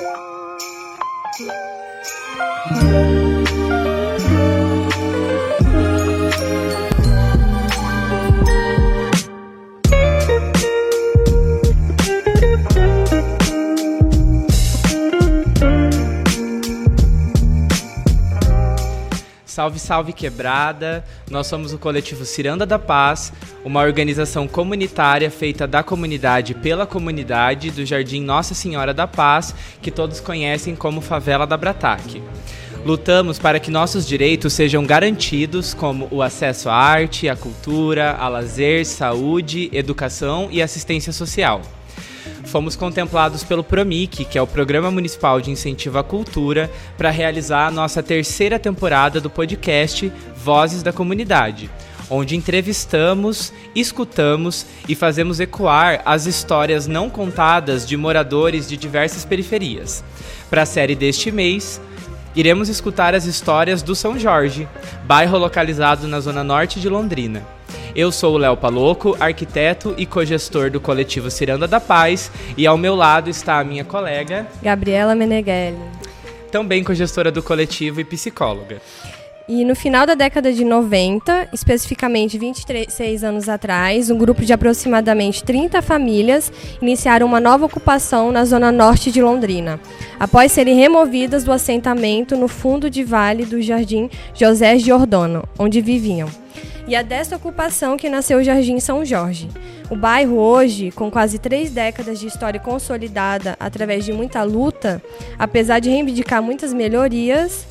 Thank you. Salve, salve quebrada! Nós somos o coletivo Ciranda da Paz, uma organização comunitária feita da comunidade pela comunidade do Jardim Nossa Senhora da Paz, que todos conhecem como Favela da Brataque. Lutamos para que nossos direitos sejam garantidos, como o acesso à arte, à cultura, a lazer, saúde, educação e assistência social fomos contemplados pelo PROMIC, que é o Programa Municipal de Incentivo à Cultura, para realizar a nossa terceira temporada do podcast Vozes da Comunidade, onde entrevistamos, escutamos e fazemos ecoar as histórias não contadas de moradores de diversas periferias. Para a série deste mês, iremos escutar as histórias do São Jorge, bairro localizado na zona norte de Londrina. Eu sou o Léo Paloco, arquiteto e cogestor do coletivo Ciranda da Paz, e ao meu lado está a minha colega Gabriela Meneghelli, também cogestora do coletivo e psicóloga. E no final da década de 90, especificamente 26 anos atrás, um grupo de aproximadamente 30 famílias iniciaram uma nova ocupação na zona norte de Londrina, após serem removidas do assentamento no fundo de vale do Jardim José Giordano, onde viviam. E é desta ocupação que nasceu o Jardim São Jorge. O bairro hoje, com quase três décadas de história consolidada através de muita luta, apesar de reivindicar muitas melhorias,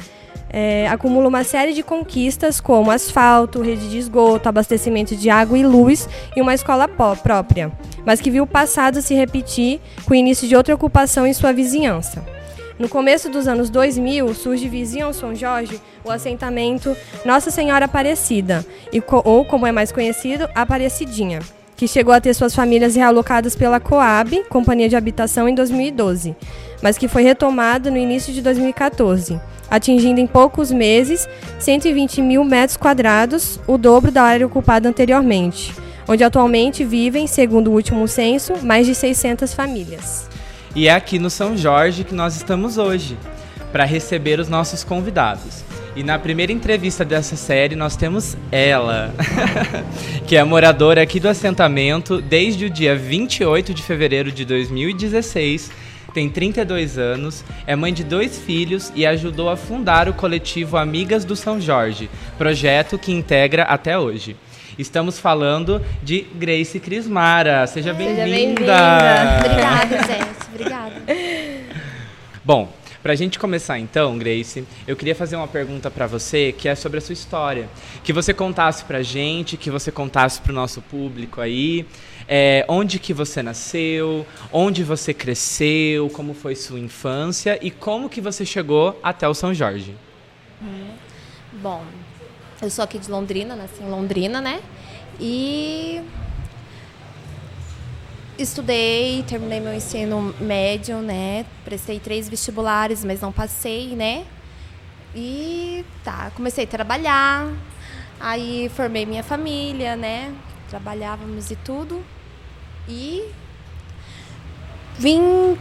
é, acumula uma série de conquistas como asfalto, rede de esgoto, abastecimento de água e luz e uma escola própria, mas que viu o passado se repetir com o início de outra ocupação em sua vizinhança. No começo dos anos 2000, surge vizinho ao São Jorge o assentamento Nossa Senhora Aparecida, ou como é mais conhecido, Aparecidinha, que chegou a ter suas famílias realocadas pela Coab, Companhia de Habitação, em 2012, mas que foi retomado no início de 2014, atingindo em poucos meses 120 mil metros quadrados, o dobro da área ocupada anteriormente, onde atualmente vivem, segundo o último censo, mais de 600 famílias. E é aqui no São Jorge que nós estamos hoje, para receber os nossos convidados. E na primeira entrevista dessa série nós temos ela, que é moradora aqui do assentamento desde o dia 28 de fevereiro de 2016, tem 32 anos, é mãe de dois filhos e ajudou a fundar o coletivo Amigas do São Jorge, projeto que integra até hoje. Estamos falando de Grace Crismara. Seja bem-vinda. Bem Obrigada, gente. Bom, para a gente começar então, Grace, eu queria fazer uma pergunta para você que é sobre a sua história. Que você contasse para a gente, que você contasse para o nosso público aí, é, onde que você nasceu, onde você cresceu, como foi sua infância e como que você chegou até o São Jorge. Hum, bom, eu sou aqui de Londrina, nasci em Londrina, né? E estudei, terminei meu ensino médio, né? Prestei três vestibulares, mas não passei, né? E tá, comecei a trabalhar. Aí formei minha família, né? Trabalhávamos e tudo. E vim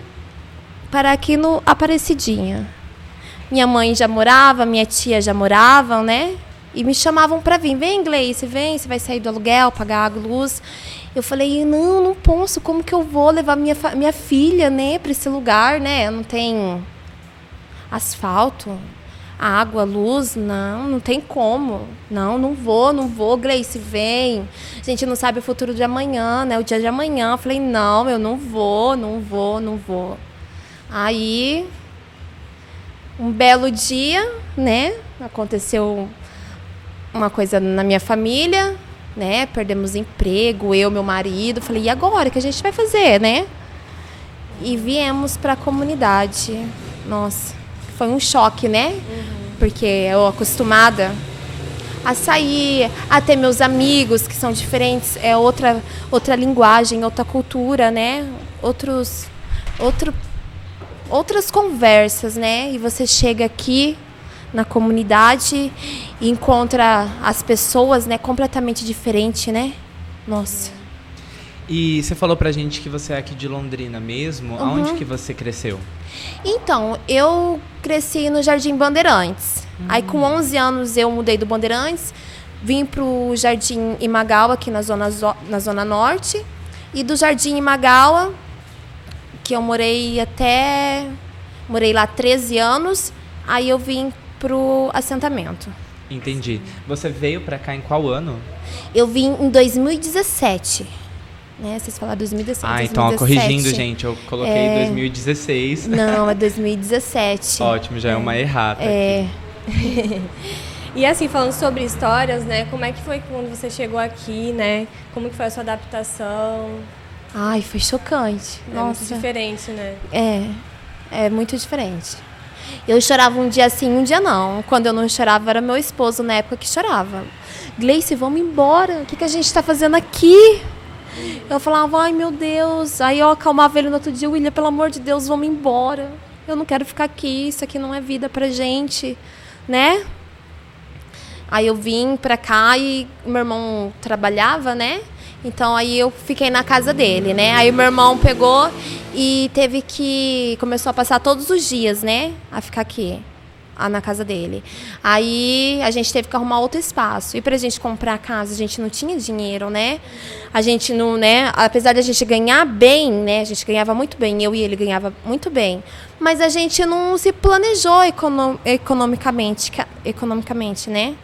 para aqui no Aparecidinha. Minha mãe já morava, minha tia já moravam, né? E me chamavam para vir. Vem, Gleice, vem, você vai sair do aluguel, pagar água, luz. Eu falei, não, não posso. Como que eu vou levar minha, minha filha, né, para esse lugar, né? Não tem asfalto, água, luz, não, não tem como. Não, não vou, não vou, Gleice, vem. A gente não sabe o futuro de amanhã, né? O dia de amanhã. Eu falei, não, eu não vou, não vou, não vou. Aí, um belo dia, né? Aconteceu uma coisa na minha família, né? Perdemos emprego, eu, meu marido. Falei, e agora? O que a gente vai fazer, né? E viemos para a comunidade. Nossa, foi um choque, né? Uhum. Porque eu acostumada a sair, a ter meus amigos que são diferentes, é outra outra linguagem, outra cultura, né? Outros outro outras conversas, né? E você chega aqui na comunidade e encontra as pessoas, né, completamente diferente, né? Nossa. E você falou pra gente que você é aqui de Londrina mesmo. Uhum. Aonde que você cresceu? Então, eu cresci no Jardim Bandeirantes. Aí, com 11 anos, eu mudei do Bandeirantes, vim pro Jardim Imagawa, aqui na zona, zo- na zona Norte. E do Jardim Imagawa, que eu morei até... Morei lá 13 anos, aí eu vim pro assentamento. Entendi. Você veio pra cá em qual ano? Eu vim em 2017. Né? Vocês falaram 2017. Ah, então, ó, 2017. corrigindo, gente, eu coloquei É. 2016. Não, é 2017. Ótimo, já é uma errata. É. E assim, falando sobre histórias, né? Como é que foi quando você chegou aqui, né? Como que foi a sua adaptação? Ai, foi chocante. É muito Nossa. diferente, né? É, é muito diferente. Eu chorava um dia sim, um dia não. Quando eu não chorava, era meu esposo na época que chorava. Gleice, vamos embora. O que, que a gente está fazendo aqui? Eu falava, ai meu Deus. Aí eu acalmava ele no outro dia, William, pelo amor de Deus, vamos embora. Eu não quero ficar aqui, isso aqui não é vida pra gente, né? Aí eu vim pra cá e meu irmão trabalhava, né? Então aí eu fiquei na casa dele, né? Aí meu irmão pegou e teve que começou a passar todos os dias, né? A ficar aqui, na casa dele. Aí a gente teve que arrumar outro espaço. E pra gente comprar a casa, a gente não tinha dinheiro, né? A gente não, né? Apesar de a gente ganhar bem, né? A gente ganhava muito bem, eu e ele ganhava muito bem. Mas a gente não se planejou econo economicamente, ca- economicamente, né?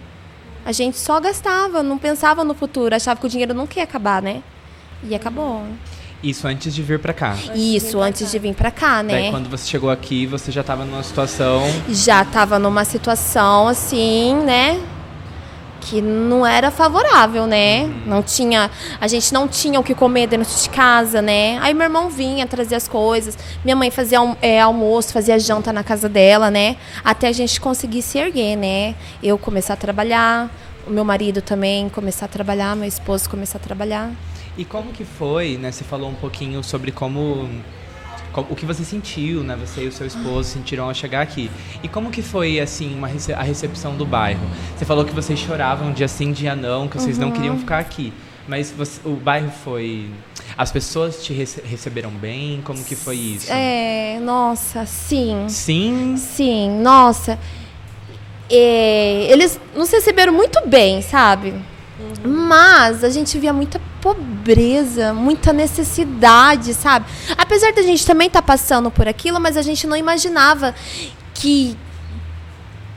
A gente só gastava, não pensava no futuro, achava que o dinheiro nunca ia acabar, né? E acabou. Isso antes de vir pra cá. Isso, antes de vir pra cá, né? Daí quando você chegou aqui, você já tava numa situação. Já tava numa situação assim, né? Que não era favorável, né? Não tinha. A gente não tinha o que comer dentro de casa, né? Aí meu irmão vinha trazer as coisas. Minha mãe fazia é, almoço, fazia janta na casa dela, né? Até a gente conseguir se erguer, né? Eu começar a trabalhar, o meu marido também começar a trabalhar, meu esposo começar a trabalhar. E como que foi, né? Você falou um pouquinho sobre como, co- o que você sentiu, né? Você e o seu esposo sentiram ao chegar aqui. E como que foi assim uma rece- a recepção do bairro? Você falou que vocês choravam dia sim, dia não, que vocês não Uhum. queriam ficar aqui. Mas você- o bairro foi as pessoas te rece- receberam bem? Como que foi isso? É, nossa, sim. Sim. Sim, nossa. É, eles nos receberam muito bem, sabe? Mas a gente via muita pobreza, muita necessidade, sabe? Apesar da gente também estar passando por aquilo, mas a gente não imaginava que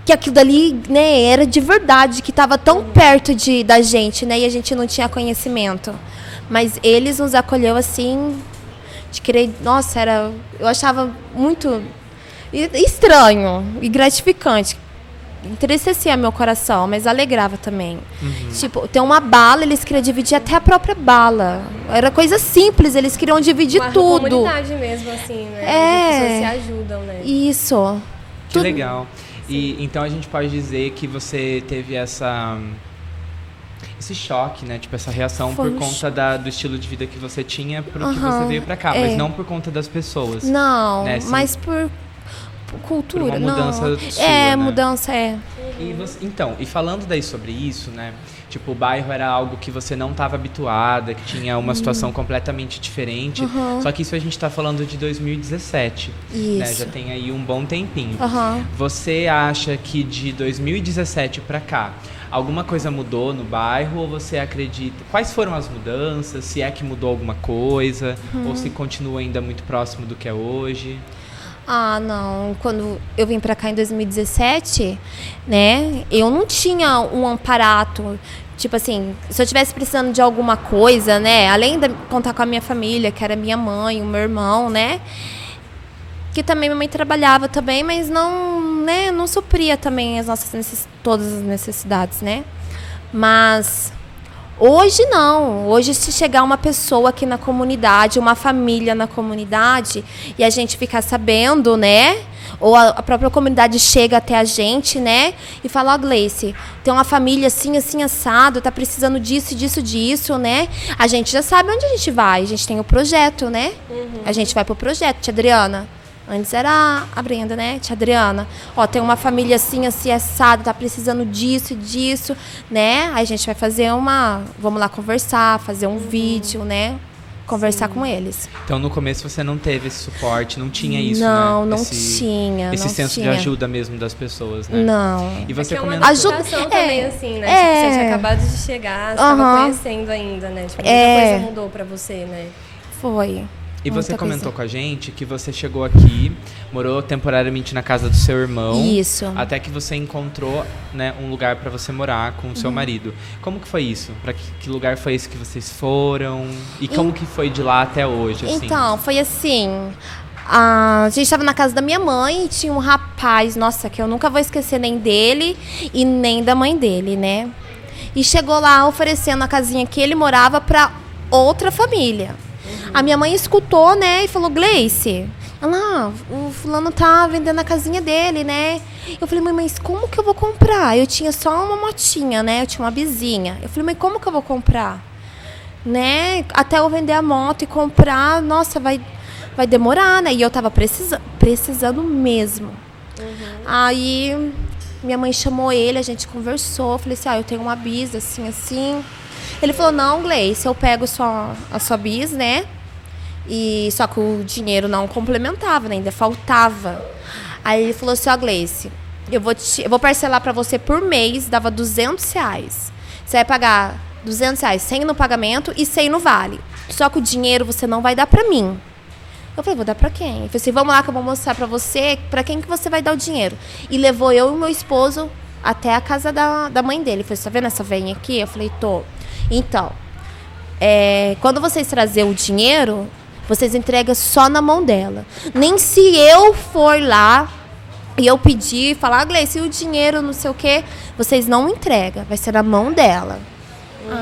que aquilo dali, né, era de verdade, que estava tão perto de da gente, né, e a gente não tinha conhecimento. Mas eles nos acolheu assim, de querer, nossa, era, eu achava muito estranho e gratificante. Entristecia meu coração, mas alegrava também. Tipo, tem uma bala, eles queriam dividir até a própria bala. Era coisa simples, eles queriam dividir Uma tudo. comunidade mesmo, assim, né? É. As pessoas se ajudam, né? Isso. Que Tudo- legal. E então a gente pode dizer que você teve essa esse choque, né? Tipo essa reação Foi por conta da, do estilo de vida que você tinha pro que Aham, você veio pra cá, é. mas não por conta das pessoas. Não, né, assim, mas por cultura, mudança não. sua, é, né? mudança é. E você- então, e falando daí sobre isso, né? Tipo, o bairro era algo que você não estava habituada, que tinha uma situação completamente diferente. Uhum. Só que isso a gente tá falando de 2017, né? Isso. Já tem aí um bom tempinho. Aham. Você acha que de 2017 pra cá alguma coisa mudou no bairro ou você acredita? Quais foram as mudanças? Se é que mudou alguma coisa ou se continua ainda muito próximo do que é hoje? Ah, não. Quando eu vim pra cá em 2017, né, eu não tinha um amparato. Tipo assim, se eu tivesse precisando de alguma coisa, né, além de contar com a minha família, que era minha mãe, o meu irmão, né, que também minha mãe trabalhava também, mas não, né, não supria também as nossas necess... todas as necessidades, né? Mas Hoje não. Hoje, se chegar uma pessoa aqui na comunidade, uma família na comunidade, e a gente ficar sabendo, né? Ou a, a própria comunidade chega até a gente, né? E fala, ó, Gleice, tem uma família assim, assim, assado, tá precisando disso, disso, disso, né? A gente já sabe onde a gente vai. A gente tem o projeto, né? A gente vai pro projeto, tia Adriana. Antes era a Brenda, né? Tia Adriana. Ó, tem uma família assim, assim, assado, tá precisando disso, disso, né? Aí a gente vai fazer uma. Vamos lá conversar, fazer um vídeo, né? conversar com eles. Então no começo você não teve esse suporte, não tinha isso, não, né? não esse, tinha. Esse não senso tinha. de ajuda mesmo das pessoas, né? Não. E você é é uma comentou. Ajuda- adaptação também, é, assim, né? é. Tipo, você tinha acabado de chegar, você Aham. tava conhecendo ainda, né? Tipo, muita É. coisa mudou pra você, né? Foi. E você Muita comentou coisa. com a gente que você chegou aqui, morou temporariamente na casa do seu irmão. Isso. Até que você encontrou né, um lugar pra você morar com o Uhum. seu marido. Como que foi isso? Para que, que lugar foi esse que vocês foram? E como que foi de lá até hoje? Assim? Então, foi assim. A gente estava na casa da minha mãe e tinha um rapaz, nossa, que eu nunca vou esquecer nem dele e nem da mãe dele, né? E chegou lá oferecendo a casinha que ele morava para outra família. A minha mãe escutou, né, e falou: Gleice, ela, "Ah, o fulano tá vendendo a casinha dele, né? Eu falei, mãe, mas como que eu vou comprar? Eu tinha só uma motinha, né? Eu tinha uma bizinha. Eu falei, mãe, como que eu vou comprar? né? Até eu vender a moto e comprar, nossa, vai, vai demorar, né? E eu tava precisa, precisando mesmo. Aí minha mãe chamou ele, a gente conversou, eu falei assim, ah, eu tenho uma bis, assim, assim. Ele falou, não, Gleice, eu pego só a sua bis, né? E só que o dinheiro não complementava, né? Ainda faltava. Aí ele falou assim, ó, Gleice, eu vou, te, eu vou parcelar pra você por mês, dava 200 reais. Você vai pagar 200 reais 100 no pagamento e 100 no vale. Só que o dinheiro você não vai dar pra mim. Eu falei, vou dar pra quem? Ele falou assim, vamos lá que eu vou mostrar pra você pra quem que você vai dar o dinheiro. E levou eu e meu esposo até a casa da, da mãe dele. Ele falou, tá vendo essa veinha aqui? Eu falei, tô. Então, é, quando vocês trazer o dinheiro, vocês entregam só na mão dela. Nem se eu for lá e eu pedir, falar, ah, Gleice, e o dinheiro, não sei o quê, vocês não entregam. Vai ser na mão dela.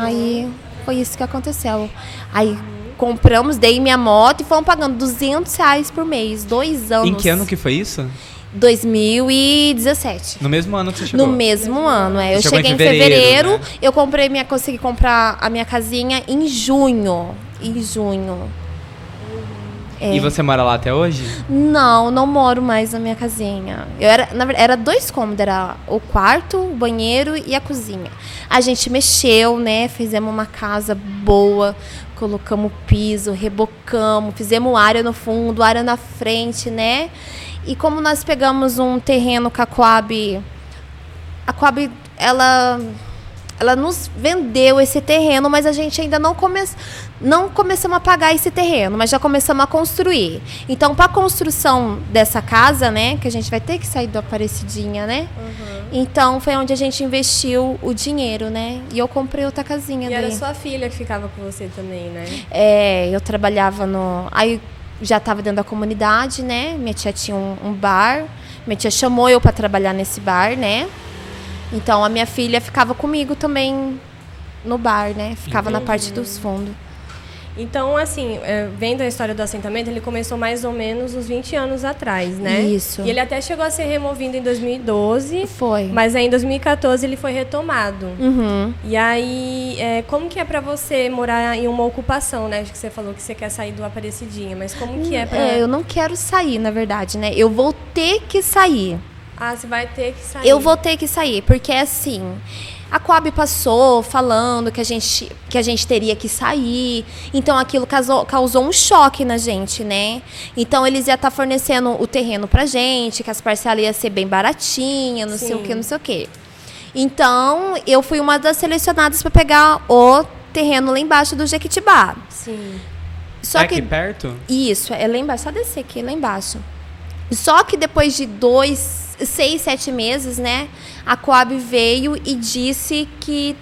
Aí foi isso que aconteceu. Aí compramos, dei minha moto e fomos pagando 200 reais por mês, dois anos. Em que ano que foi isso? 2017. No mesmo ano que você chegou? No mesmo ano, é. Eu Chegou em cheguei em fevereiro, fevereiro, né? eu comprei minha, consegui comprar a minha casinha em junho. Em junho. É. E você mora lá até hoje? Não, não moro mais na minha casinha. Eu era, na verdade, era dois cômodos, era o quarto, o banheiro e a cozinha. A gente mexeu, né? Fizemos uma casa boa, colocamos piso, rebocamos, fizemos área no fundo, área na frente, né? E como nós pegamos um terreno com a Coab, a Coab, ela ela nos vendeu esse terreno, mas a gente ainda não, come, não começamos a pagar esse terreno, mas já começamos a construir. Então, para a construção dessa casa, né, que a gente vai ter que sair do Aparecidinha, né? Então, foi onde a gente investiu o dinheiro, né? E eu comprei outra casinha E era daí. sua filha que ficava com você também, né? É, eu trabalhava no. Aí já estava dentro da comunidade, né? Minha tia tinha um, um bar. Minha tia chamou eu para trabalhar nesse bar, né? Então a minha filha ficava comigo também no bar, né? Ficava na parte dos fundos. Então, assim, é, vendo a história do assentamento, ele começou mais ou menos uns 20 anos atrás, né? Isso. E ele até chegou a ser removido em 2012, Foi. mas aí em 2014 ele foi retomado. Uhum. E aí, é, como que é pra você morar em uma ocupação, né? Acho que você falou que você quer sair do Aparecidinha, mas como que é pra... É, eu não quero sair, na verdade, né? Eu vou ter que sair. Ah, você vai ter que sair. Eu vou ter que sair, porque assim, a Coab passou falando que a gente, que a gente teria que sair. Então aquilo causou, causou um choque na gente, né? Então eles iam estar fornecendo o terreno pra gente, que as parcelas iam ser bem baratinhas, não sei o Sim. que, não sei o que. Então, eu fui uma das selecionadas para pegar o terreno lá embaixo do Jequitibá. Sim. Só é que aqui perto? isso, é lá embaixo. Só descer aqui, lá embaixo. Só que depois de dois, seis, sete meses, né? A Coab veio e disse que,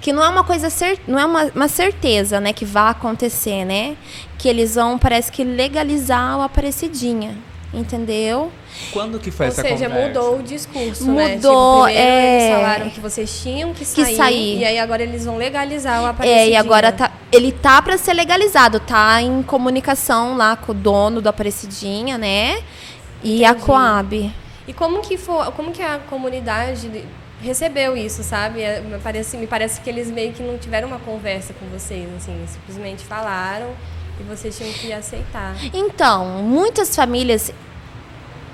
que não é uma coisa cer não é uma, uma certeza, né? Que vai acontecer, né? Que eles vão, parece que, legalizar o Aparecidinha. Entendeu? Quando que foi Ou essa seja, conversa? mudou o discurso, né? Mudou, Tipo, primeiro é. eles falaram que vocês tinham que sair, sair. e aí agora eles vão legalizar o Aparecidinha. É, e agora tá, ele tá para ser legalizado, tá em comunicação lá com o dono do Aparecidinha, né? E a Entendi. Coab. E como que foi, como que a comunidade recebeu isso, sabe? É, Me parece, me parece que eles meio que não tiveram uma conversa com vocês, assim, simplesmente falaram e vocês tinham que aceitar. Então, muitas famílias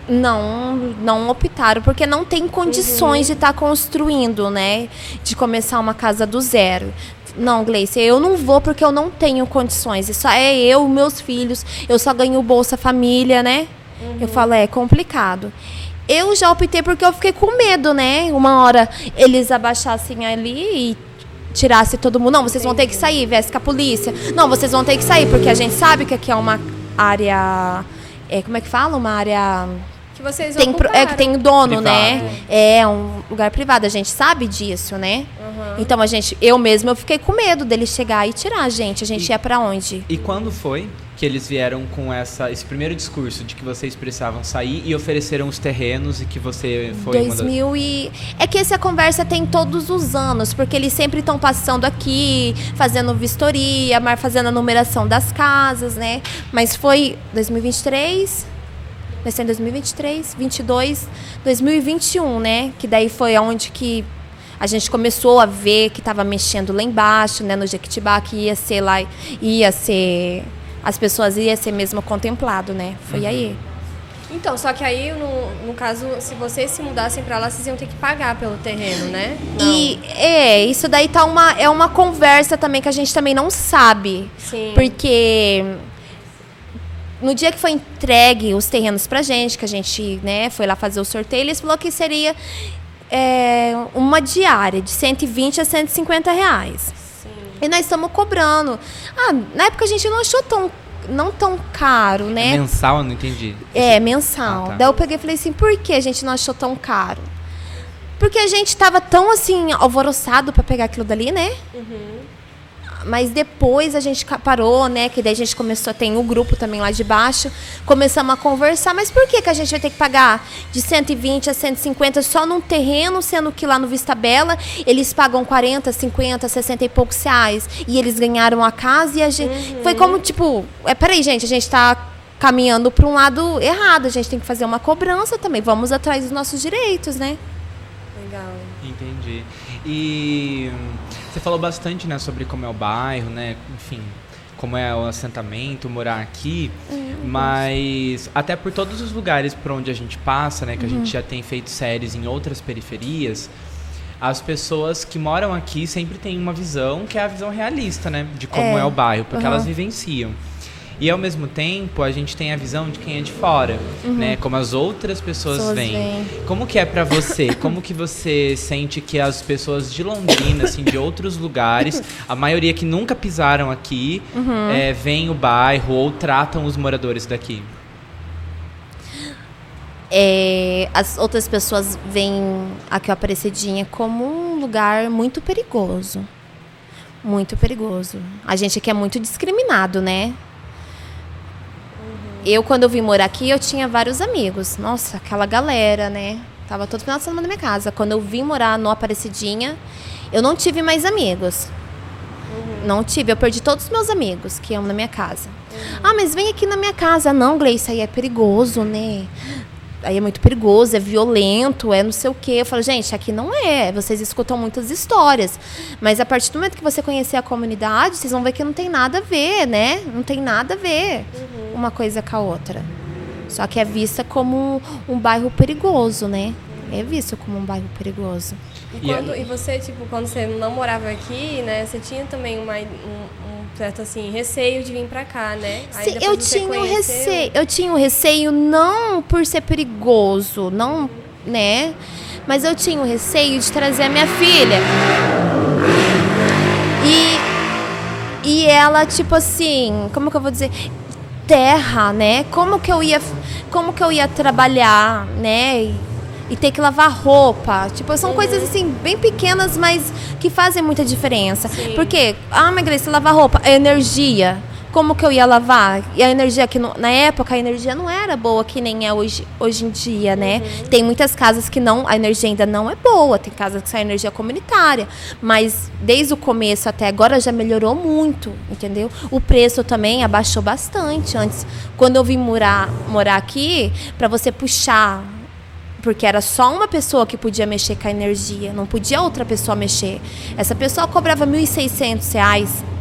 não não optaram porque não tem condições de estar construindo, né? De começar uma casa do zero. não, Gleice, eu não vou porque eu não tenho condições. Isso é eu, meus filhos, eu só ganho Bolsa Família, né? Uhum. Eu falo, é complicado. Eu já optei porque eu fiquei com medo, né? Uma hora eles abaixassem ali e tirasse todo mundo. Não, vocês vão ter que sair, viesse com a polícia. Não, vocês vão ter que sair, porque a gente sabe que aqui é uma área. É, como é que fala? Uma área vocês tem é que tem dono, né? privado. né? É um lugar privado, a gente sabe disso, né? Uhum. Então a gente, eu mesmo eu fiquei com medo dele chegar e tirar a gente. A gente e, ia para onde? E quando foi que eles vieram com essa esse primeiro discurso de que vocês precisavam sair e ofereceram os terrenos e que você foi 2000 uma e é que essa conversa tem todos os anos, porque eles sempre estão passando aqui, fazendo vistoria, mas fazendo a numeração das casas, né? Mas foi 2023 vai ser em 2023, 22, 2021, né? Que daí foi onde que a gente começou a ver que estava mexendo lá embaixo, né, no Jequitibá, que ia ser lá, ia ser as pessoas ia ser mesmo contemplado, né? Foi uhum. aí. Então, só que aí, no, no caso, se vocês se mudassem para lá, vocês iam ter que pagar pelo terreno, né? Não. E é, isso daí tá uma, é uma conversa também que a gente também não sabe. Sim. Porque no dia que foi entregue os terrenos pra gente, que a gente né, foi lá fazer o sorteio, eles falou que seria é, uma diária de 120 a 150 reais. Sim. E nós estamos cobrando. Ah, na época a gente não achou tão não tão caro, né? É mensal, eu não entendi. É, mensal. Ah, tá. Daí eu peguei e falei assim, por que a gente não achou tão caro? Porque a gente estava tão assim, alvoroçado para pegar aquilo dali, né? Uhum. Mas depois a gente parou, né? Que daí a gente começou, tem o um grupo também lá de baixo, começamos a conversar, mas por que, que a gente vai ter que pagar de 120 a 150 só num terreno, sendo que lá no Vista Bela eles pagam 40, 50, 60 e poucos reais. E eles ganharam a casa e a gente. Uhum. Foi como, tipo, é, peraí, gente, a gente está caminhando para um lado errado. A gente tem que fazer uma cobrança também. Vamos atrás dos nossos direitos, né? Legal. Entendi. E você falou bastante, né, sobre como é o bairro, né, enfim, como é o assentamento, morar aqui, uhum. mas até por todos os lugares por onde a gente passa, né, que a gente uhum. já tem feito séries em outras periferias, as pessoas que moram aqui sempre têm uma visão que é a visão realista, né, de como é, é o bairro, porque uhum. elas vivenciam. E ao mesmo tempo, a gente tem a visão de quem é de fora, uhum. né? Como as outras pessoas, pessoas veem. Como que é para você? Como que você sente que as pessoas de Londrina, assim, de outros lugares, a maioria que nunca pisaram aqui, uhum. é, veem o bairro ou tratam os moradores daqui? É, as outras pessoas veem aqui o Aparecidinha como um lugar muito perigoso. Muito perigoso. A gente aqui é muito discriminado, né? Eu, quando eu vim morar aqui, eu tinha vários amigos. Nossa, aquela galera, né? Tava todo final de semana na minha casa. Quando eu vim morar no Aparecidinha, eu não tive mais amigos. Uhum. Não tive, eu perdi todos os meus amigos que iam na minha casa. Uhum. Ah, mas vem aqui na minha casa. Não, Gleice, aí é perigoso, né? aí é muito perigoso, é violento, é não sei o quê. Eu falo, gente, aqui não é. Vocês escutam muitas histórias. Mas a partir do momento que você conhecer a comunidade, vocês vão ver que não tem nada a ver, né? Não tem nada a ver uhum. Uma coisa com a outra. Só que é vista como um, um bairro perigoso, né? É visto como um bairro perigoso. E, quando, e você, tipo, quando você não morava aqui, né? Você tinha também uma, um, certo assim, receio de vir para cá, né? Sim, eu tinha um receio, eu tinha um receio não por ser perigoso, não, né? Mas eu tinha um receio de trazer a minha filha. E e ela tipo assim, como que eu vou dizer? Terra, né? Como que eu ia como que eu ia trabalhar, né? e ter que lavar roupa. Tipo, são uhum. coisas assim, bem pequenas, mas que fazem muita diferença. Sim. Porque, ah, mas Grace, lavar roupa, é energia. Como que eu ia lavar? E a energia que na época a energia não era boa que nem é hoje, hoje em dia, né? Uhum. Tem muitas casas que não, a energia ainda não é boa, tem casas que são energia comunitária, mas desde o começo até agora já melhorou muito, entendeu? O preço também abaixou bastante antes. Quando eu vim morar, morar aqui, para você puxar porque era só uma pessoa que podia mexer com a energia, não podia outra pessoa mexer. Essa pessoa cobrava R$ 1.600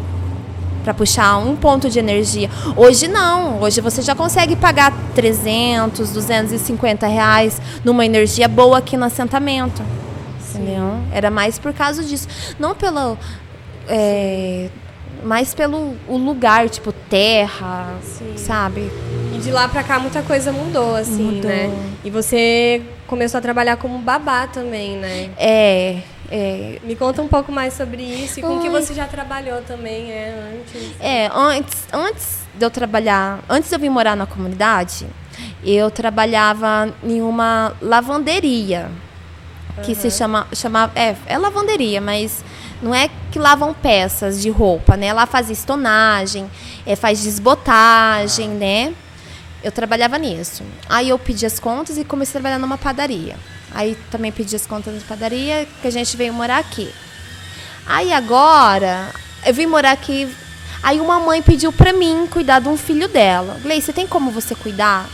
para puxar um ponto de energia. Hoje não, hoje você já consegue pagar 300, 250 reais numa energia boa aqui no assentamento. Sim. Entendeu? Era mais por causa disso. Não pelo é, mais pelo o lugar, tipo terra, Sim. sabe? E de lá pra cá muita coisa mudou, assim, Mudou. né? E você começou a trabalhar como babá também, né? É, é, Me conta um pouco mais sobre isso e com que Ai. você já trabalhou também, é, antes. É, antes, antes de eu trabalhar, antes de eu vir morar na comunidade, eu trabalhava em uma lavanderia. Que se chama, chama é, é lavanderia, mas não é que lavam peças de roupa, né? Ela faz estonagem, é, faz desbotagem, né? Eu trabalhava nisso. Aí eu pedi as contas e comecei a trabalhar numa padaria. Aí também pedi as contas na padaria, que a gente veio morar aqui. Aí agora, eu vim morar aqui. Aí uma mãe pediu pra mim cuidar de um filho dela. Gleice, tem como você cuidar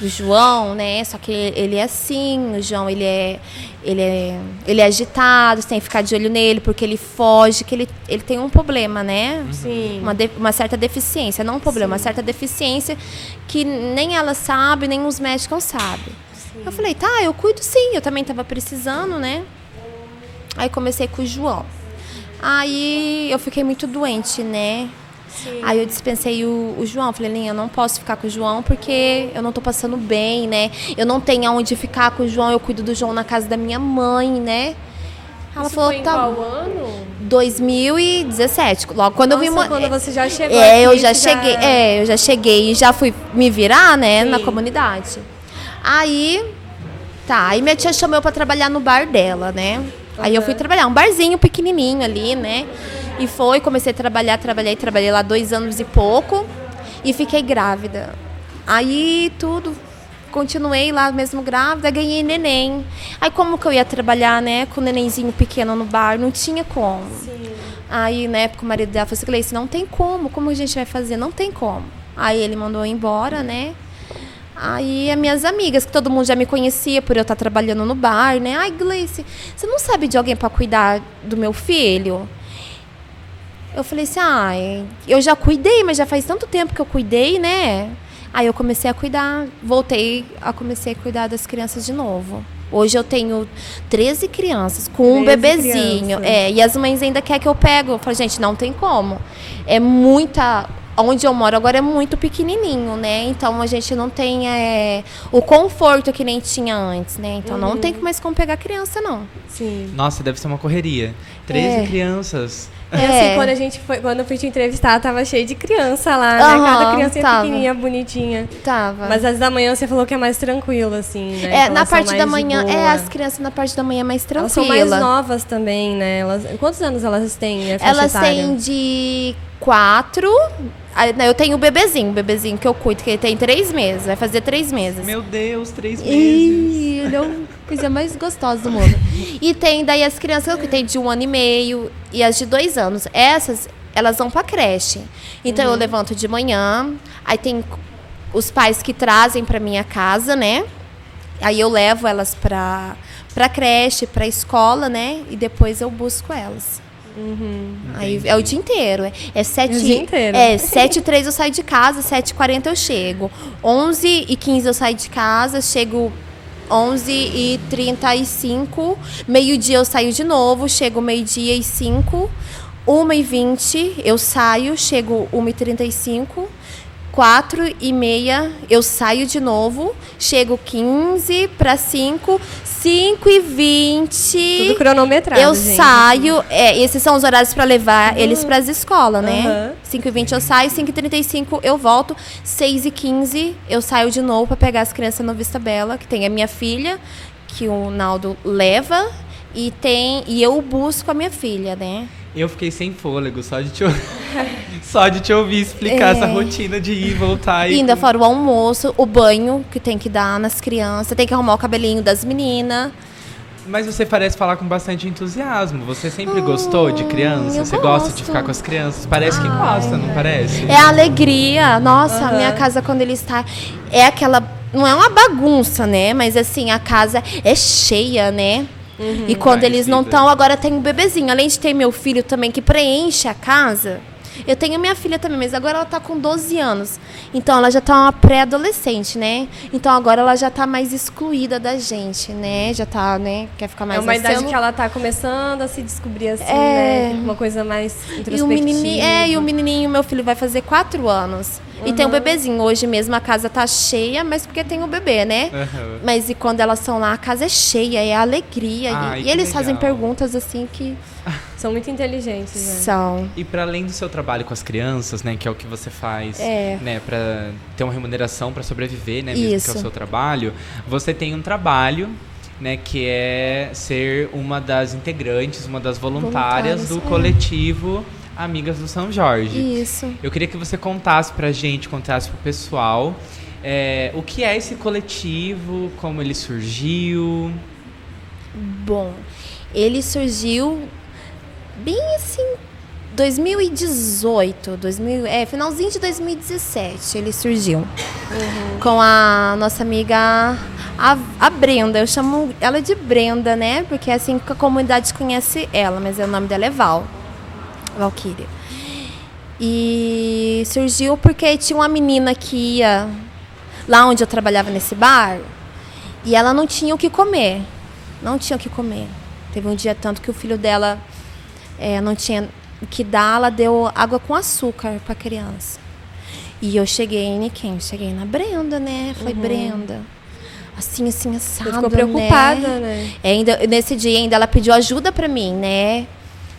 do João, né? Só que ele é assim, o João, ele é ele é ele é agitado, você tem que ficar de olho nele porque ele foge, que ele ele tem um problema, né? Sim. Uma, de- uma certa deficiência, não um problema, uma certa deficiência que nem ela sabe, nem os médicos sabem. Eu falei, tá, eu cuido sim, eu também tava precisando, né? Aí comecei com o João. Aí eu fiquei muito doente, né? Sim. Aí eu dispensei o, o João. Falei, Linha, eu não posso ficar com o João porque eu não tô passando bem, né? Eu não tenho aonde ficar com o João, eu cuido do João na casa da minha mãe, né? Ela Isso falou, foi em tá. qual ano? 2017, logo quando eu vim Nossa, quando você já chegou é, aqui, eu já cheguei, é, eu já cheguei e já fui me virar, né, na Sim. comunidade. Aí, tá, aí minha tia chamou pra trabalhar no bar dela, né? Aí eu fui trabalhar, um barzinho pequenininho ali, né? E foi, comecei a trabalhar, trabalhei, trabalhei lá dois anos e pouco e fiquei grávida. Aí tudo, continuei lá mesmo grávida, ganhei neném. Aí como que eu ia trabalhar, né, com o nenenzinho pequeno no bar? Não tinha como. Aí, na época, o marido dela falou assim, Gleice, não tem como, como a gente vai fazer? Não tem como. Aí ele mandou eu embora, né? Aí as minhas amigas, que todo mundo já me conhecia por eu estar trabalhando no bar, né? Ai, Gleice, você não sabe de alguém para cuidar do meu filho? Eu falei assim, ai, eu já cuidei, mas já faz tanto tempo que eu cuidei, né? Aí eu comecei a cuidar, voltei a comecei a cuidar das crianças de novo. Hoje eu tenho 13 crianças com um 13 bebezinho. crianças. É, e as mães ainda querem que eu pego. Eu falo, gente, não tem como. É muita. Onde eu moro agora é muito pequenininho, né? Então a gente não tem é, o conforto que nem tinha antes, né? Então não tem mais como pegar criança, não. Sim. Nossa, deve ser uma correria. 13 É. crianças. E assim, É. quando a gente foi, quando eu fui te entrevistar, tava cheio de criança lá, né? Aham, Cada criancinha tava. pequenininha, bonitinha. Tava. Mas às da manhã você falou que é mais tranquilo, assim, né? é, Que na elas parte da manhã, é, as crianças na parte da manhã é mais Elas tranquila. são mais novas também, né? Elas, quantos anos elas têm? Faixa Elas etária? têm de quatro. né, Eu tenho o bebezinho, o bebezinho que eu cuido, que ele tem três meses, vai fazer três meses. Meu Deus, três meses. Ih, ele é a coisa mais gostosa do mundo. E tem daí as crianças que tem de um ano e meio e as de dois anos. Essas, elas vão pra creche. Então eu levanto de manhã, aí tem os pais que trazem pra minha casa, né? Aí eu levo elas pra, pra creche, pra escola, né? E depois eu busco elas. Aí é o dia inteiro. É, é sete, O dia inteiro. É, 7 e 3 eu saio de casa, 7 e 40 eu chego. 11 e 15 eu saio de casa, chego 11 e 35. Meio-dia eu saio de novo, chego meio-dia e 5. 1 e 20 eu saio, chego 1 e 35. 4 e meia eu saio de novo, chego 15 para 5, 5 e 20 Tudo cronometrado, eu gente. saio, é, esses são os horários para levar eles para as escolas, né? Aham. 5 e 20 eu saio, 5 e 35 eu volto, 6 e 15 eu saio de novo para pegar as crianças no Vista Bela, que tem a minha filha, que o Naldo leva, e tem e eu busco a minha filha, né? Eu fiquei sem fôlego só de te, só de te ouvir explicar É. essa rotina de ir e voltar. E ainda fora o almoço, o banho que tem que dar nas crianças, tem que arrumar o cabelinho das meninas. Mas você parece falar com bastante entusiasmo. Você sempre gostou de criança? Você gosta de gosto. ficar com as crianças? Parece que gosta, não parece? É alegria. Nossa, a Aham. minha casa quando ele está é aquela não é uma bagunça, né? Mas assim, a casa é cheia, né? E quando Mais eles não estão, agora tem um bebezinho. Além de ter meu filho também que preenche a casa. Eu tenho minha filha também, mas agora ela tá com 12 anos. Então ela já tá uma pré-adolescente, né? Então agora ela já tá mais excluída da gente, né? Já tá, né? Quer ficar mais É uma idade celu- que ela tá começando a se descobrir assim, É. né? Uma coisa mais E o introspectiva. menininho, é, e o menininho, meu filho, vai fazer quatro anos. E tem um bebezinho. Hoje mesmo a casa tá cheia, mas porque tem o bebê, né? Aham. Mas e quando elas são lá, a casa é cheia, é alegria. E- Ai, e que eles fazem legal. perguntas assim que São muito inteligentes, né? são. E para além do seu trabalho com as crianças, né, que é o que você faz, É. né, para ter uma remuneração para sobreviver, né, mesmo que é Isso. o seu trabalho, você tem um trabalho, né, que é ser uma das integrantes, uma das voluntárias, Voluntárias, do é. coletivo Amigas do São Jorge. Isso. Eu queria que você contasse pra gente, contasse pro pessoal, é, o que é esse coletivo, como ele surgiu. Bom, ele surgiu bem assim 2018, 2000, é, finalzinho de 2017 ele surgiu. Com a nossa amiga a, a Brenda, eu chamo ela de Brenda, né? Porque é assim que a comunidade conhece ela, mas o nome dela é Val. Valkyria. E surgiu porque tinha uma menina que ia lá onde eu trabalhava nesse bar e ela não tinha o que comer. Não tinha o que comer. Teve um dia tanto que o filho dela eh, não tinha o que dar, ela deu água com açúcar para criança. E eu cheguei em quem? Cheguei na Brenda, né? Falei, Brenda, assim, assim, assado, Você ficou preocupada, né? né? É, Ainda, nesse dia ainda ela pediu ajuda pra mim, né?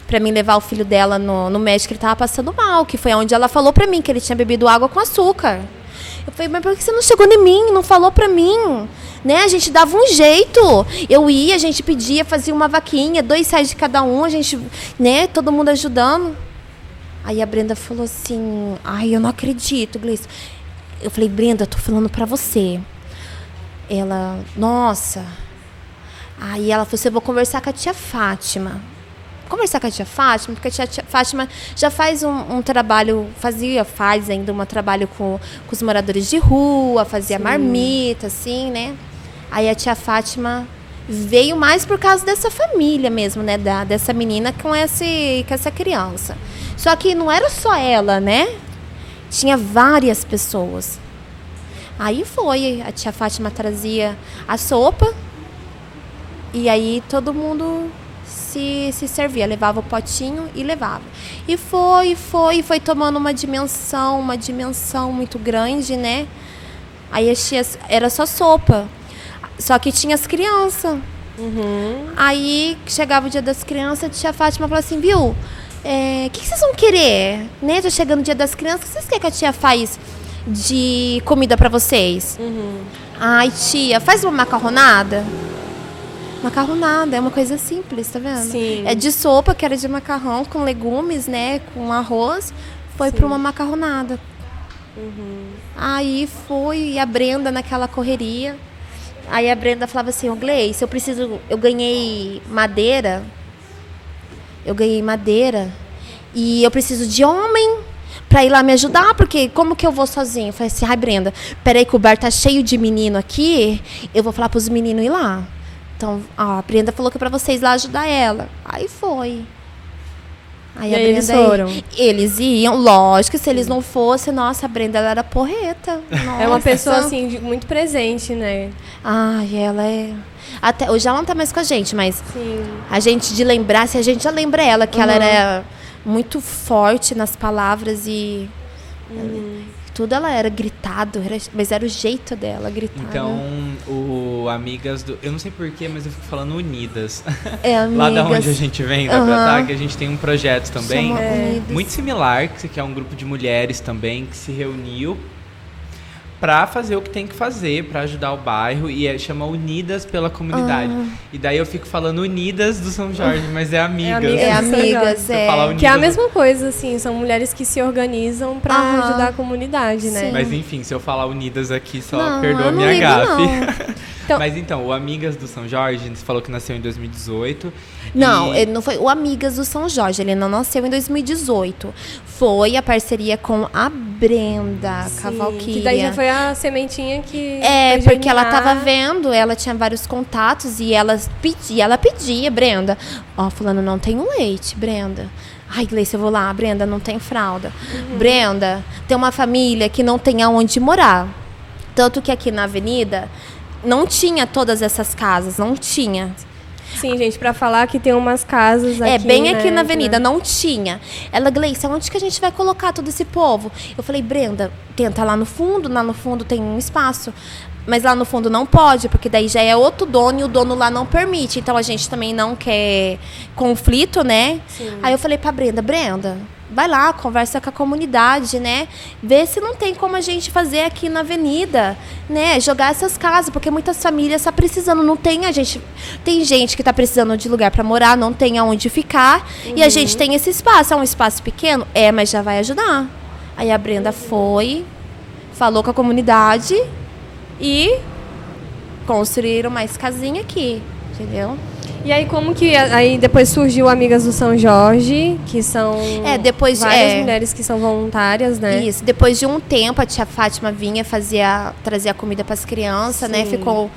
Pra mim levar o filho dela no, no médico, ele tava passando mal, que foi onde ela falou pra mim que ele tinha bebido água com açúcar. Eu falei, mas por que você não chegou em mim? Não falou pra mim? Né? A gente dava um jeito. Eu ia, a gente pedia, fazia uma vaquinha, dois reais de cada um, a gente, né? Todo mundo ajudando. Aí a Brenda falou assim, ai, eu não acredito, Gleice. Eu falei, Brenda, eu tô falando pra você. Ela, nossa, Aí ela falou assim: eu vou conversar com a tia Fátima. Conversar com a tia Fátima, porque a tia, Fátima já faz um, um trabalho, fazia, faz ainda um trabalho com, com os moradores de rua, fazia marmita, assim, né? Aí a tia Fátima veio mais por causa dessa família mesmo, né? Da, dessa menina com, esse, com essa criança. Só que não era só ela, né? Tinha várias pessoas. Aí foi, a tia Fátima trazia a sopa, e aí todo mundo se, se servia, levava o potinho e levava. E foi, foi, foi tomando uma dimensão, uma dimensão muito grande, né? Aí as tias, era só sopa. Só que tinha as crianças. Aí chegava o dia das crianças, a tia Fátima falou assim, viu? O que, que vocês vão querer? Né? Tá chegando o dia das crianças, o que vocês querem que a tia faz de comida pra vocês? Ai, tia, faz uma macarronada? Macarronada, é uma coisa simples, tá vendo? Sim. É de sopa, que era de macarrão, com legumes, né? Com arroz. Foi para uma macarronada. Aí foi, e a Brenda naquela correria. Aí a Brenda falava assim, ô Gleice, eu preciso. Eu ganhei madeira. Eu ganhei madeira. E eu preciso de homem pra ir lá me ajudar, porque como que eu vou sozinho? Eu falei assim, ai Brenda, peraí que o bar tá cheio de menino aqui, eu vou falar pros meninos ir lá. Então, ó, a Brenda falou que é pra vocês lá ajudar ela. Aí foi. Aí E aí eles Brenda- foram? Eles iam, lógico, se eles não fossem, nossa, a Brenda ela era porreta. É uma Nossa. pessoa, assim, de- muito presente, né? Ai, ela é. Até, hoje ela não tá mais com a gente, mas Sim. a gente de lembrar, se a gente já lembra ela, que ela Uhum. era muito forte nas palavras e. Tudo ela era gritado, era- mas era o jeito dela gritar. Então, né? o Amigas do. Eu não sei porquê, mas eu fico falando Unidas. é, Lá da amigas, onde a gente vem, da Aham. Brataque, a gente tem um projeto também. Unidas. Muito similar, que que é um grupo de mulheres também que se reuniu pra fazer o que tem que fazer, pra ajudar o bairro e é, chama Unidas pela comunidade. Ah. E daí eu fico falando Unidas do São Jorge, mas é amigas. amigas. É Amigas, amigas, é. fala unidas, Que é a mesma coisa, assim, são mulheres que se organizam pra Aham. ajudar a comunidade, né? Sim. Mas enfim, se eu falar Unidas aqui, só Não, perdoa a minha gafe. Então- Mas então, o Amigas do São Jorge, você falou que nasceu em 2018. Não, e- ele não foi o Amigas do São Jorge, ele não nasceu em 2018. Foi a parceria com a Brenda Sim. Que daí já foi a sementinha que. É, porque ela tava vendo, ela tinha vários contatos e ela pedia, ela pedia, Brenda, ó, fulano não tem um leite, Brenda. Ai, Gleice, eu vou lá. Brenda, não tem fralda. Brenda, tem uma família que não tem aonde morar. Tanto que aqui na avenida não tinha todas essas casas, não tinha. Sim, gente, pra falar que tem umas casas aqui. É, bem né, aqui na avenida, não tinha. Ela, Gleice, onde que a gente vai colocar todo esse povo? Eu falei, Brenda, tenta lá no fundo, lá no fundo tem um espaço. Mas lá no fundo não pode, porque daí já é outro dono e o dono lá não permite. Então a gente também não quer conflito, né? Aí eu falei pra Brenda, Brenda, vai lá, conversa com a comunidade, né? Vê se não tem como a gente fazer aqui na avenida, né? Jogar essas casas, porque muitas famílias estão precisando, não tem a gente, tem gente que está precisando de lugar para morar, não tem aonde ficar, e a gente tem esse espaço, é um espaço pequeno, é, mas já vai ajudar. Aí a Brenda foi, falou com a comunidade e construíram mais casinha aqui, entendeu? E aí, como que. Aí depois surgiu Amigas do São Jorge, que são. É, depois- Várias é. mulheres que são voluntárias, né? Isso. Depois de um tempo, a tia Fátima vinha, fazia, trazia comida para as crianças, né? Sim. Ficou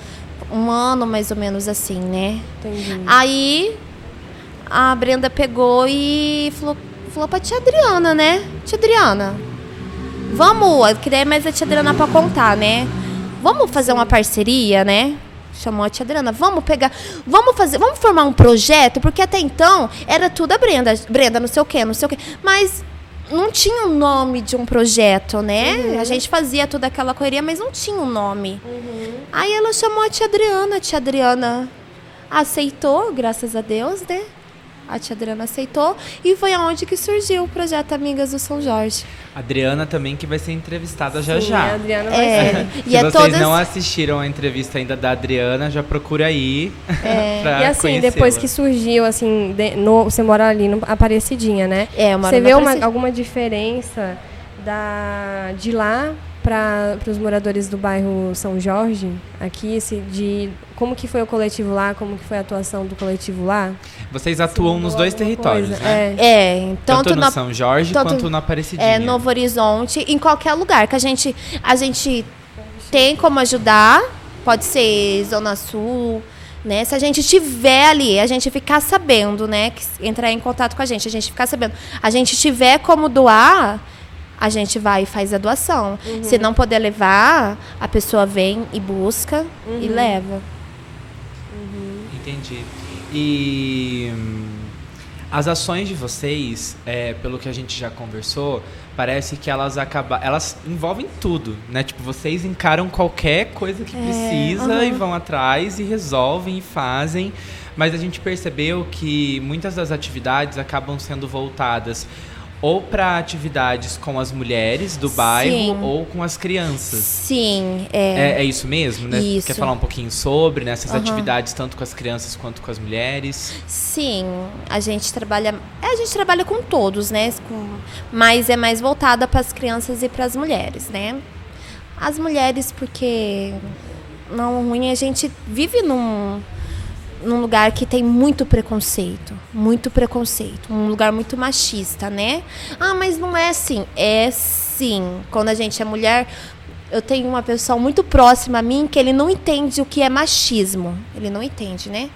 um ano mais ou menos assim, né? Entendi. Aí a Brenda pegou e falou, falou pra tia Adriana, né? Tia Adriana, vamos, eu queria mais a tia Adriana pra contar, né? Vamos fazer uma parceria, né? Chamou a tia Adriana, vamos pegar, vamos fazer, vamos formar um projeto, porque até então era tudo a Brenda, Brenda, não sei o quê, não sei o quê, mas não tinha o nome de um projeto, né? A gente fazia toda aquela correria, mas não tinha um nome. Aí ela chamou a tia Adriana, a tia Adriana aceitou, graças a Deus, né? A tia Adriana aceitou e foi aonde que surgiu o projeto Amigas do São Jorge. Adriana também que vai ser entrevistada já Sim, já. A Adriana vai É, ser. e Se é vocês todas não assistiram a entrevista ainda da Adriana, já procura aí pra E assim, depois que surgiu, assim, de- no- você mora ali no Aparecidinha, né? É, moro Você vê uma- alguma diferença da, de lá para os moradores do bairro São Jorge, aqui, esse, de como que foi o coletivo lá, como que foi a atuação do coletivo lá? Vocês atuam Sim, nos dois territórios, coisa? né? É. É, Tanto tanto no São Jorge tanto- quanto na Aparecidinha. é, Novo Horizonte, em qualquer lugar que a gente a gente tem como ajudar, pode ser Zona Sul, né? Se a gente tiver ali, a gente ficar sabendo, né, que entrar em contato com a gente, a gente ficar sabendo, a gente tiver como doar, a gente vai e faz a doação. Se não puder levar, a pessoa vem e busca e leva. Entendi. E hum, as ações de vocês, é, pelo que a gente já conversou, parece que elas acabam, elas envolvem tudo, né? Tipo, vocês encaram qualquer coisa que precisa e vão atrás e resolvem e fazem. Mas a gente percebeu que muitas das atividades acabam sendo voltadas ou para atividades com as mulheres do bairro Sim. ou com as crianças. Sim, é. É, é isso mesmo, né? Isso. Quer falar um pouquinho sobre né, essas Aham. atividades, tanto com as crianças quanto com as mulheres? Sim, a gente trabalha, é, a gente trabalha com todos, né? Com, mas é mais voltada para as crianças e para as mulheres, né? As mulheres porque não ruim a gente vive num num lugar que tem muito preconceito, muito preconceito, um lugar muito machista, né? Ah, mas não é assim, é sim. Quando a gente é mulher, eu tenho uma pessoa muito próxima a mim que ele não entende o que é machismo. Ele não entende, né?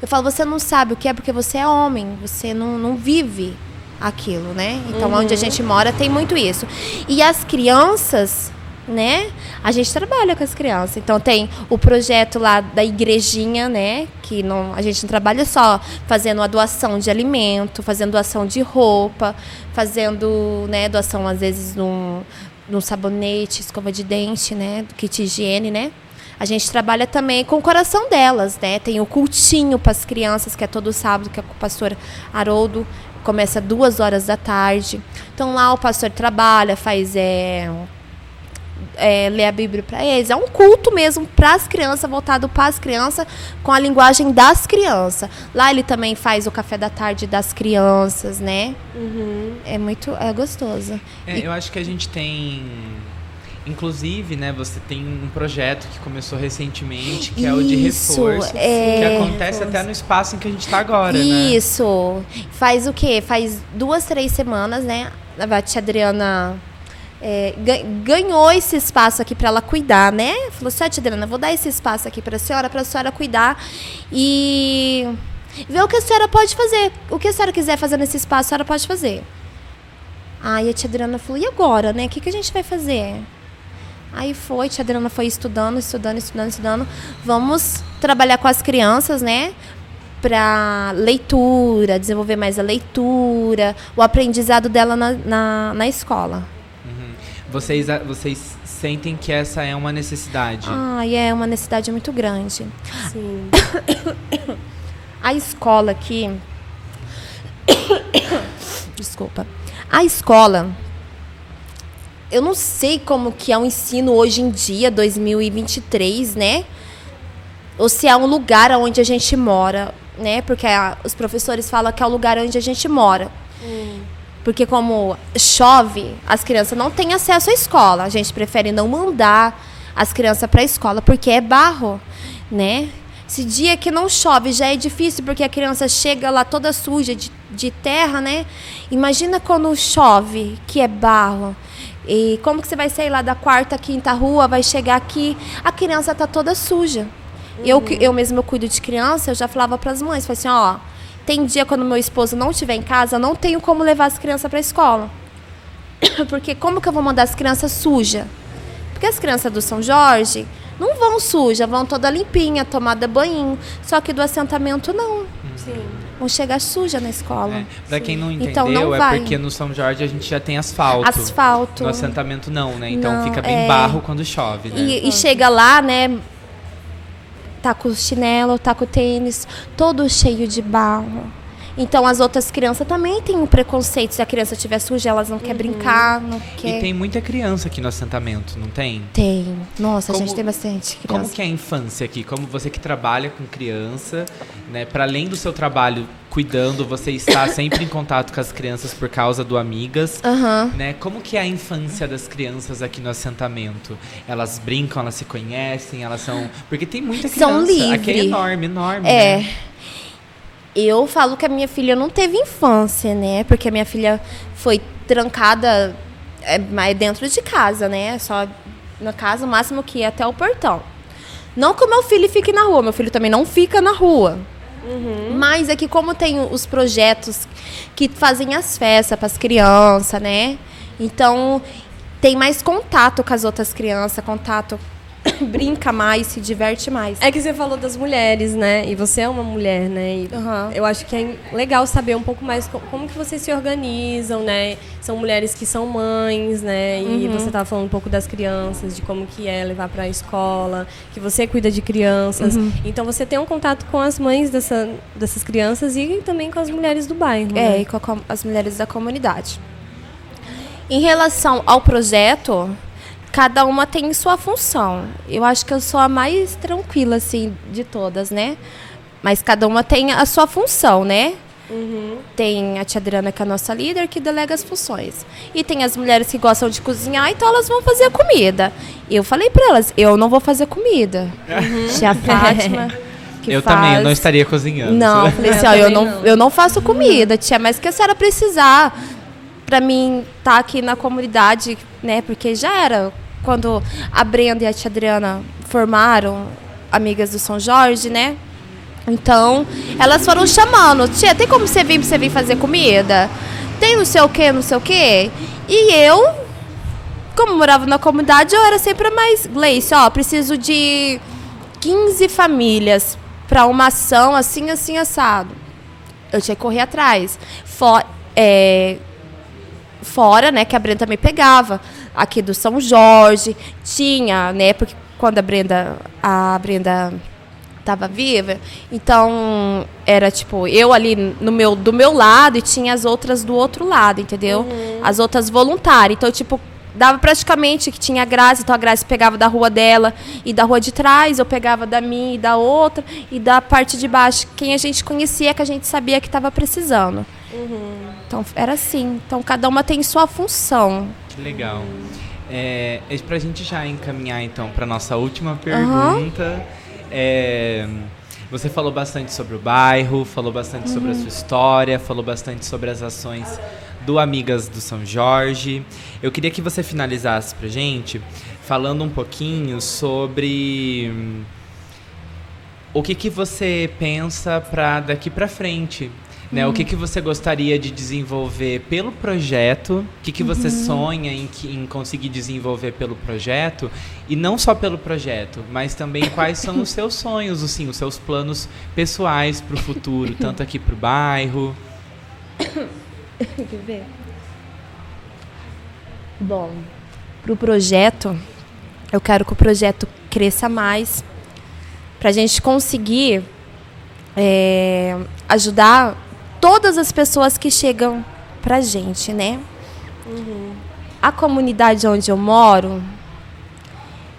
Eu falo, você não sabe o que é porque você é homem, você não, não vive aquilo, né? Então, onde a gente mora tem muito isso. E as crianças, né? A gente trabalha com as crianças. Então, tem o projeto lá da igrejinha, né? Que não, a gente não trabalha só fazendo a doação de alimento, fazendo doação de roupa, fazendo, né, doação, às vezes, num, num sabonete, escova de dente, né? Kit de higiene, né? A gente trabalha também com o coração delas, né? Tem o cultinho para as crianças, que é todo sábado, que é com o pastor Haroldo. Começa duas horas da tarde. Então lá o pastor trabalha, faz é, é, lê a Bíblia para eles. É um culto mesmo para as crianças, voltado para as crianças, com a linguagem das crianças. Lá ele também faz o café da tarde das crianças, né? É muito é gostoso. É, eu acho que a gente tem. Inclusive, né, você tem um projeto que começou recentemente, que é o de Isso, reforço, é. que acontece até no espaço em que a gente está agora, né? Isso. Faz o quê? Faz duas, três semanas, né? A tia Adriana é, ga- ganhou esse espaço aqui para ela cuidar, né? Falou assim, "Ó, tia Adriana, vou dar esse espaço aqui para a senhora, para a senhora cuidar. E Vê o que a senhora pode fazer. O que a senhora quiser fazer nesse espaço, a senhora pode fazer. Aí a tia Adriana falou, e agora, né? O que, que a gente vai fazer? Aí foi, tia Adriana foi estudando, estudando, estudando, estudando. Vamos trabalhar com as crianças, né? Para leitura, desenvolver mais a leitura, o aprendizado dela na, na, na escola. Vocês, vocês sentem que essa é uma necessidade? Ah, é uma necessidade muito grande. Sim. A escola aqui. Desculpa. A escola. Eu não sei como que é o ensino hoje em dia, 2023, né? Ou se é um lugar onde a gente mora, né? Porque a, os professores falam que é o lugar onde a gente mora. Hum. Porque como chove, as crianças não têm acesso à escola. A gente prefere não mandar as crianças para a escola porque é barro, né? Esse dia que não chove já é difícil porque a criança chega lá toda suja de, de terra, né? Imagina quando chove, que é barro. E como que você vai sair lá da quarta, quinta rua, vai chegar aqui, a criança tá toda suja. Uhum. Eu, eu mesmo eu cuido de criança, eu já falava para as mães, falei assim, ó, tem dia quando meu esposo não estiver em casa, não tenho como levar as crianças para a escola. Porque como que eu vou mandar as crianças sujas? Porque as crianças do São Jorge não vão sujas, vão toda limpinha, tomada banho. Só que do assentamento não. Sim. Vão chegar suja na escola. É, pra quem não entendeu, então, não é porque no São Jorge a gente já tem asfalto. Asfalto. No assentamento não, né? Então não, fica bem é... barro quando chove, né? E, e chega lá, né? Tá com o chinelo, tá com o tênis, todo cheio de barro. Então as outras crianças também têm um preconceito. Se a criança estiver suja, elas não uhum. querem brincar, não quer. E tem muita criança aqui no assentamento, não tem? Tem. Nossa, como, a gente tem bastante criança. Como que é a infância aqui? Como você que trabalha com criança, né? Para além do seu trabalho cuidando, você está sempre em contato com as crianças por causa do Amigas, uhum. né? Como que é a infância das crianças aqui no assentamento? Elas brincam, elas se conhecem, elas são... Porque tem muita criança. São livres. Aqui é enorme, enorme, É. Né? Eu falo que a minha filha não teve infância, né? Porque a minha filha foi trancada é, mais dentro de casa, né? Só na casa, o máximo que ia até o portão. Não que o meu filho fique na rua, meu filho também não fica na rua. Uhum. Mas é que como tem os projetos que fazem as festas para as crianças, né? Então tem mais contato com as outras crianças, contato brinca mais, se diverte mais. É que você falou das mulheres, né? E você é uma mulher, né? E uhum. Eu acho que é legal saber um pouco mais como que vocês se organizam, né? São mulheres que são mães, né? E uhum. você estava falando um pouco das crianças, de como que é levar para a escola, que você cuida de crianças. Uhum. Então você tem um contato com as mães dessa, dessas crianças e também com as mulheres do bairro. É, né? e com a, as mulheres da comunidade. Em relação ao projeto, cada uma tem sua função. Eu acho que eu sou a mais tranquila, assim, de todas, né? Mas cada uma tem a sua função, né? Uhum. Tem a tia Adriana, que é a nossa líder, que delega as funções. E tem as mulheres que gostam de cozinhar, então elas vão fazer a comida. Eu falei para elas, eu não vou fazer comida. Uhum. Tia Fátima. eu faz... também, eu não estaria cozinhando. Não, eu falei assim, ó, eu não, eu não faço comida, tia, mas que a senhora precisar para mim estar tá aqui na comunidade, né? Porque já era quando a Brenda e a tia Adriana formaram amigas do São Jorge, né? Então, elas foram chamando, tia, tem como você vir pra você vir fazer comida? Tem não sei o que, não sei o que. E eu, como morava na comunidade, eu era sempre mais Gleice, ó, preciso de 15 famílias para uma ação assim, assim, assado. Eu tinha que correr atrás. For, é, fora, né, que a Brenda me pegava, aqui do São Jorge, tinha, né, porque quando a Brenda, a Brenda estava viva, então era tipo eu ali no meu do meu lado e tinha as outras do outro lado, entendeu? Uhum. As outras voluntárias. Então tipo dava praticamente que tinha a Grazi, então a Grazi pegava da rua dela e da rua de trás, eu pegava da minha e da outra e da parte de baixo, quem a gente conhecia que a gente sabia que estava precisando. Uhum. Então era assim. Então cada uma tem sua função. Que legal. É, é para a gente já encaminhar então para nossa última pergunta. Uhum. É, você falou bastante sobre o bairro, falou bastante uhum. sobre a sua história, falou bastante sobre as ações do Amigas do São Jorge. Eu queria que você finalizasse pra gente falando um pouquinho sobre o que, que você pensa para daqui para frente? Né? O que, que você gostaria de desenvolver pelo projeto? O que, que você sonha em, que- em conseguir desenvolver pelo projeto? E não só pelo projeto, mas também quais são os seus sonhos, assim, os seus planos pessoais para o futuro, tanto aqui para o bairro. Quer ver? Bom, pro projeto, eu quero que o projeto cresça mais, pra gente conseguir é, ajudar todas as pessoas que chegam pra gente, né? A comunidade onde eu moro,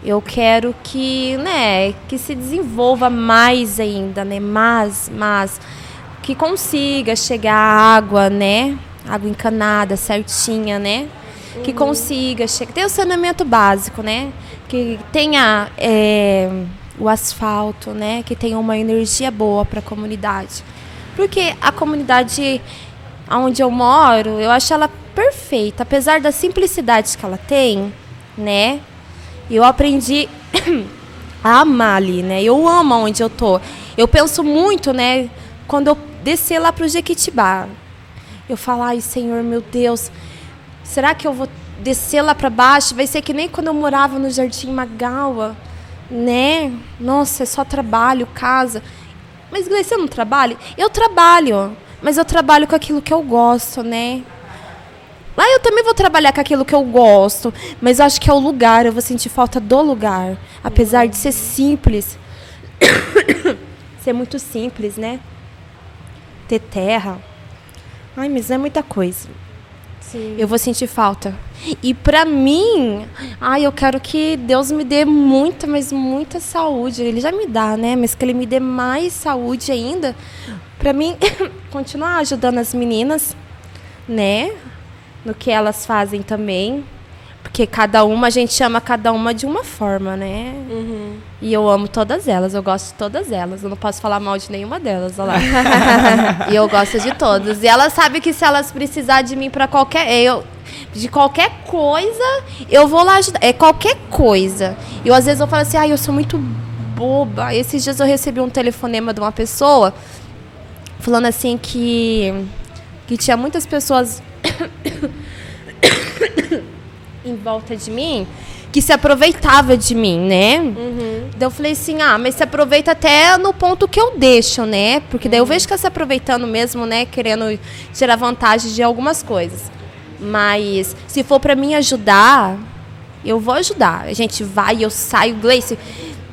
eu quero que, né, que se desenvolva mais ainda, né? Mas, mas que consiga chegar água, né? Água encanada, certinha, né? Que consiga chegar. Tem o saneamento básico, né? Que tenha é, o asfalto, né? Que tenha uma energia boa para a comunidade. Porque a comunidade onde eu moro, eu acho ela perfeita. Apesar da simplicidade que ela tem, né? Eu aprendi a amar ali, né? Eu amo onde eu tô. Eu penso muito, né? Quando eu descer lá pro Jequitibá, eu falo, ai, Senhor, meu Deus, será que eu vou descer lá para baixo? Vai ser que nem quando eu morava no Jardim Magawa, né? Nossa, é só trabalho, casa. Mas, Gleice, você não trabalha? Eu trabalho, mas eu trabalho com aquilo que eu gosto, né? Lá eu também vou trabalhar com aquilo que eu gosto, mas eu acho que é o lugar, eu vou sentir falta do lugar. Apesar de ser simples. ser muito simples, né? Ter terra. Ai, mas é muita coisa. Sim. Eu vou sentir falta. E pra mim, ai, eu quero que Deus me dê muita, mas muita saúde. Ele já me dá, né? Mas que ele me dê mais saúde ainda. Pra mim, continuar ajudando as meninas, né? No que elas fazem também. Porque cada uma, a gente ama cada uma de uma forma, né? Uhum. E eu amo todas elas, eu gosto de todas elas. Eu não posso falar mal de nenhuma delas, olha lá. e eu gosto de todas. E elas sabem que se elas precisar de mim para qualquer. Eu, de qualquer coisa, eu vou lá ajudar. É qualquer coisa. E eu, às vezes eu falo assim, ai, eu sou muito boba. Esses dias eu recebi um telefonema de uma pessoa falando assim que, que tinha muitas pessoas em volta de mim que se aproveitava de mim, né? Daí eu falei assim, ah, mas se aproveita até no ponto que eu deixo, né? Porque daí eu vejo que ela se aproveitando mesmo, né? Querendo tirar vantagem de algumas coisas. Mas se for pra mim ajudar, eu vou ajudar. A gente vai, eu saio, Gleice,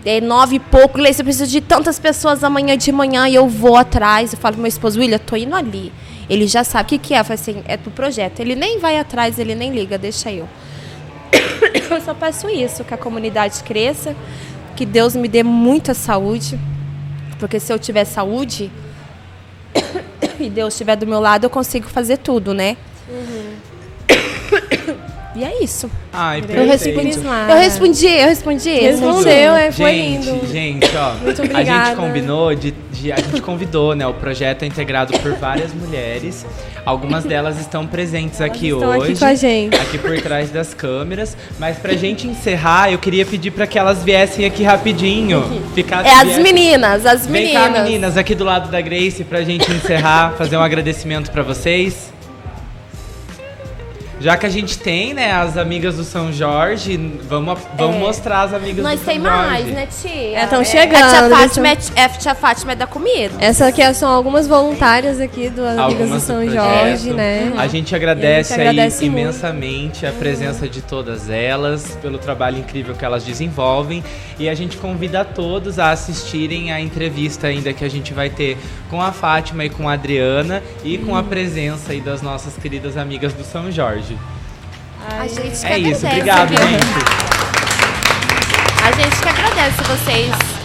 é nove e pouco, Gleice, eu preciso de tantas pessoas amanhã de manhã e eu vou atrás. Eu falo pro meu esposo, William, tô indo ali. Ele já sabe o que, que é. Eu falo assim, é do projeto. Ele nem vai atrás, ele nem liga, deixa eu. Eu só peço isso, que a comunidade cresça, que Deus me dê muita saúde, porque se eu tiver saúde e Deus estiver do meu lado, eu consigo fazer tudo, né? E é isso. Ai, Eu perfeito. respondi, eu respondi, eu respondi. Respondeu, é, foi gente, lindo. gente, ó. Muito a obrigada. gente combinou de, de- a gente convidou, né? O projeto é integrado por várias mulheres. Algumas delas estão presentes aqui estão aqui hoje. com a gente. Aqui por trás das câmeras. Mas pra gente encerrar, eu queria pedir pra que elas viessem aqui rapidinho. Ficar, É as meninas, as Vem cá, meninas. meninas, aqui do lado da Grace pra gente encerrar, fazer um agradecimento pra vocês. Já que a gente tem, né, as amigas do São Jorge, vamos, vamos É. mostrar as amigas Nós do São tem Jorge. mais, né, tia? É, tão A chegando, tia eles Fátima, é, é, a tia Fátima é da comida. Essa aqui são algumas voluntárias aqui do Amigas do Algumas do São projeto. Jorge, né? A gente agradece, a gente agradece aí muito. imensamente a presença de todas elas, pelo trabalho incrível que elas desenvolvem. E a gente convida a todos a assistirem a entrevista ainda que a gente vai ter com a Fátima e com a Adriana e com a presença aí das nossas queridas amigas do São Jorge. A gente que É isso, agradece, obrigado, viu? gente. A gente que agradece vocês